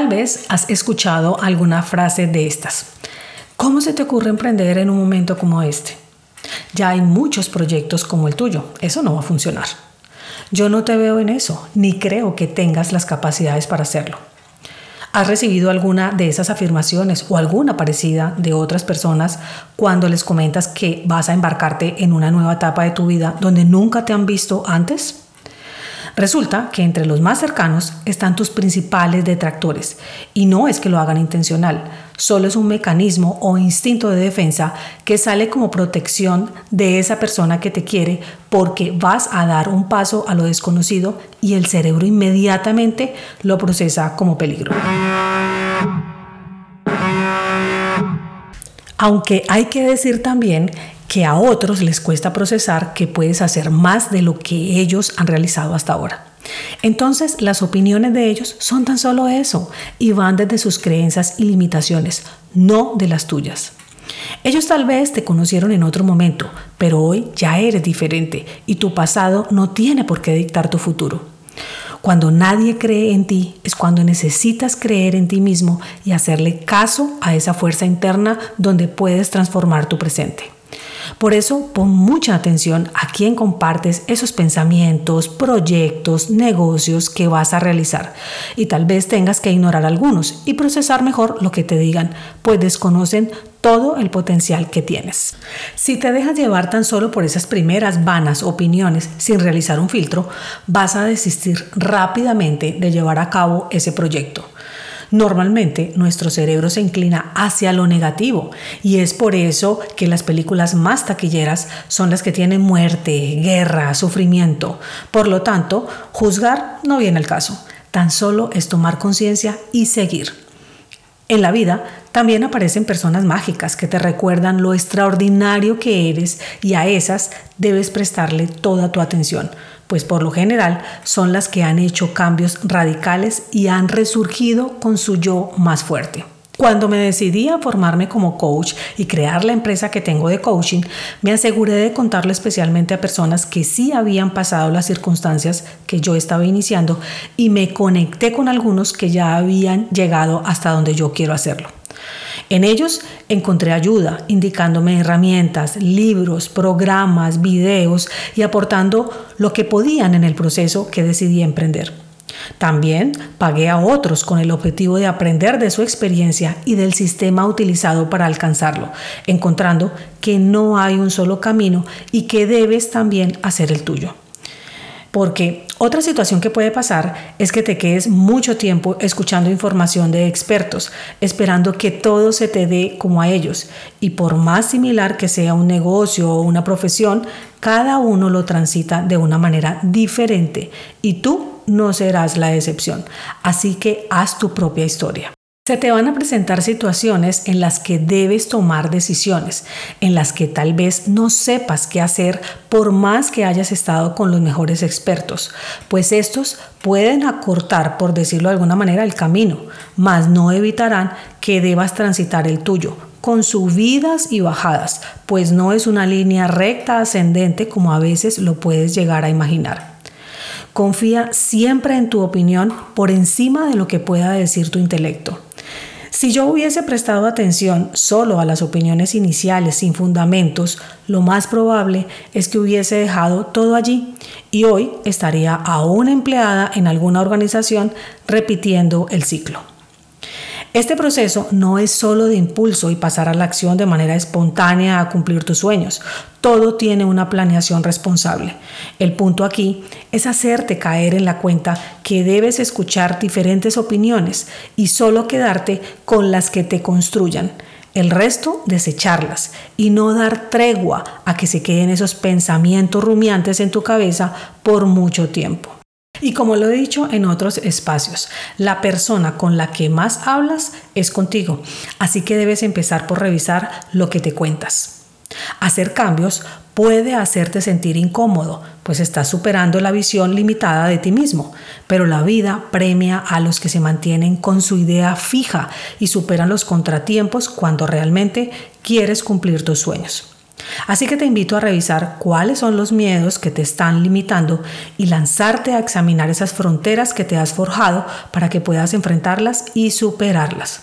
Tal vez has escuchado alguna frase de estas. ¿Cómo se te ocurre emprender en un momento como este? Ya hay muchos proyectos como el tuyo. Eso no va a funcionar. Yo no te veo en eso, ni creo que tengas las capacidades para hacerlo. ¿Has recibido alguna de esas afirmaciones o alguna parecida de otras personas cuando les comentas que vas a embarcarte en una nueva etapa de tu vida donde nunca te han visto antes? Resulta que entre los más cercanos están tus principales detractores y no es que lo hagan intencional, solo es un mecanismo o instinto de defensa que sale como protección de esa persona que te quiere porque vas a dar un paso a lo desconocido y el cerebro inmediatamente lo procesa como peligro. Aunque hay que decir también que a otros les cuesta procesar que puedes hacer más de lo que ellos han realizado hasta ahora. Entonces, las opiniones de ellos son tan solo eso y van desde sus creencias y limitaciones, no de las tuyas. Ellos tal vez te conocieron en otro momento, pero hoy ya eres diferente y tu pasado no tiene por qué dictar tu futuro. Cuando nadie cree en ti es cuando necesitas creer en ti mismo y hacerle caso a esa fuerza interna donde puedes transformar tu presente. Por eso pon mucha atención a quién compartes esos pensamientos, proyectos, negocios que vas a realizar. Y tal vez tengas que ignorar algunos y procesar mejor lo que te digan, pues desconocen todo el potencial que tienes. Si te dejas llevar tan solo por esas primeras vanas opiniones sin realizar un filtro, vas a desistir rápidamente de llevar a cabo ese proyecto. Normalmente nuestro cerebro se inclina hacia lo negativo y es por eso que las películas más taquilleras son las que tienen muerte, guerra, sufrimiento. Por lo tanto, juzgar no viene al caso. Tan solo es tomar conciencia y seguir. En la vida también aparecen personas mágicas que te recuerdan lo extraordinario que eres y a esas debes prestarle toda tu atención pues por lo general son las que han hecho cambios radicales y han resurgido con su yo más fuerte. Cuando me decidí a formarme como coach y crear la empresa que tengo de coaching, me aseguré de contarle especialmente a personas que sí habían pasado las circunstancias que yo estaba iniciando y me conecté con algunos que ya habían llegado hasta donde yo quiero hacerlo. En ellos encontré ayuda, indicándome herramientas, libros, programas, videos y aportando lo que podían en el proceso que decidí emprender. También pagué a otros con el objetivo de aprender de su experiencia y del sistema utilizado para alcanzarlo, encontrando que no hay un solo camino y que debes también hacer el tuyo. Porque otra situación que puede pasar es que te quedes mucho tiempo escuchando información de expertos, esperando que todo se te dé como a ellos. Y por más similar que sea un negocio o una profesión, cada uno lo transita de una manera diferente y tú no serás la excepción. Así que haz tu propia historia. Se te van a presentar situaciones en las que debes tomar decisiones, en las que tal vez no sepas qué hacer por más que hayas estado con los mejores expertos, pues estos pueden acortar, por decirlo de alguna manera, el camino, mas no evitarán que debas transitar el tuyo, con subidas y bajadas, pues no es una línea recta ascendente como a veces lo puedes llegar a imaginar. Confía siempre en tu opinión por encima de lo que pueda decir tu intelecto. Si yo hubiese prestado atención solo a las opiniones iniciales sin fundamentos, lo más probable es que hubiese dejado todo allí y hoy estaría aún empleada en alguna organización repitiendo el ciclo. Este proceso no es solo de impulso y pasar a la acción de manera espontánea a cumplir tus sueños. Todo tiene una planeación responsable. El punto aquí es hacerte caer en la cuenta que debes escuchar diferentes opiniones y solo quedarte con las que te construyan. El resto, desecharlas y no dar tregua a que se queden esos pensamientos rumiantes en tu cabeza por mucho tiempo. Y como lo he dicho en otros espacios, la persona con la que más hablas es contigo, así que debes empezar por revisar lo que te cuentas. Hacer cambios puede hacerte sentir incómodo, pues estás superando la visión limitada de ti mismo, pero la vida premia a los que se mantienen con su idea fija y superan los contratiempos cuando realmente quieres cumplir tus sueños. Así que te invito a revisar cuáles son los miedos que te están limitando y lanzarte a examinar esas fronteras que te has forjado para que puedas enfrentarlas y superarlas.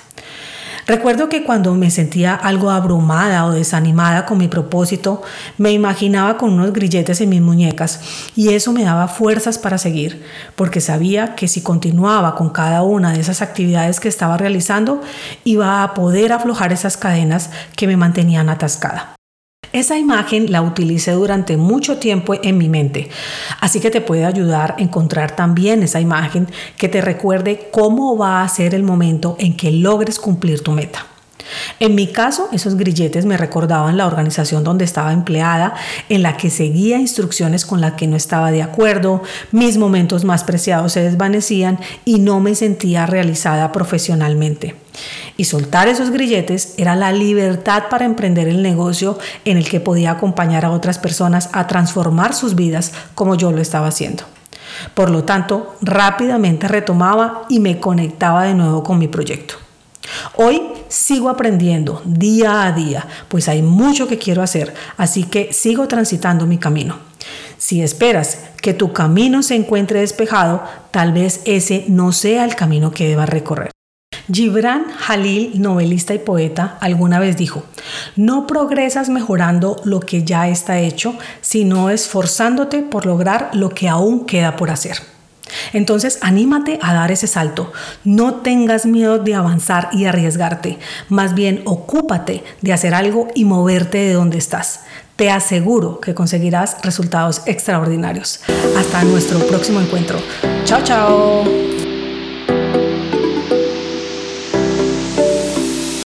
Recuerdo que cuando me sentía algo abrumada o desanimada con mi propósito, me imaginaba con unos grilletes en mis muñecas y eso me daba fuerzas para seguir, porque sabía que si continuaba con cada una de esas actividades que estaba realizando, iba a poder aflojar esas cadenas que me mantenían atascada. Esa imagen la utilicé durante mucho tiempo en mi mente, así que te puede ayudar a encontrar también esa imagen que te recuerde cómo va a ser el momento en que logres cumplir tu meta. En mi caso, esos grilletes me recordaban la organización donde estaba empleada, en la que seguía instrucciones con las que no estaba de acuerdo, mis momentos más preciados se desvanecían y no me sentía realizada profesionalmente. Y soltar esos grilletes era la libertad para emprender el negocio en el que podía acompañar a otras personas a transformar sus vidas como yo lo estaba haciendo. Por lo tanto, rápidamente retomaba y me conectaba de nuevo con mi proyecto. Hoy sigo aprendiendo día a día, pues hay mucho que quiero hacer, así que sigo transitando mi camino. Si esperas que tu camino se encuentre despejado, tal vez ese no sea el camino que debas recorrer. Gibran Jalil, novelista y poeta, alguna vez dijo, no progresas mejorando lo que ya está hecho, sino esforzándote por lograr lo que aún queda por hacer. Entonces, anímate a dar ese salto. No tengas miedo de avanzar y arriesgarte. Más bien, ocúpate de hacer algo y moverte de donde estás. Te aseguro que conseguirás resultados extraordinarios. Hasta nuestro próximo encuentro. Chao, chao.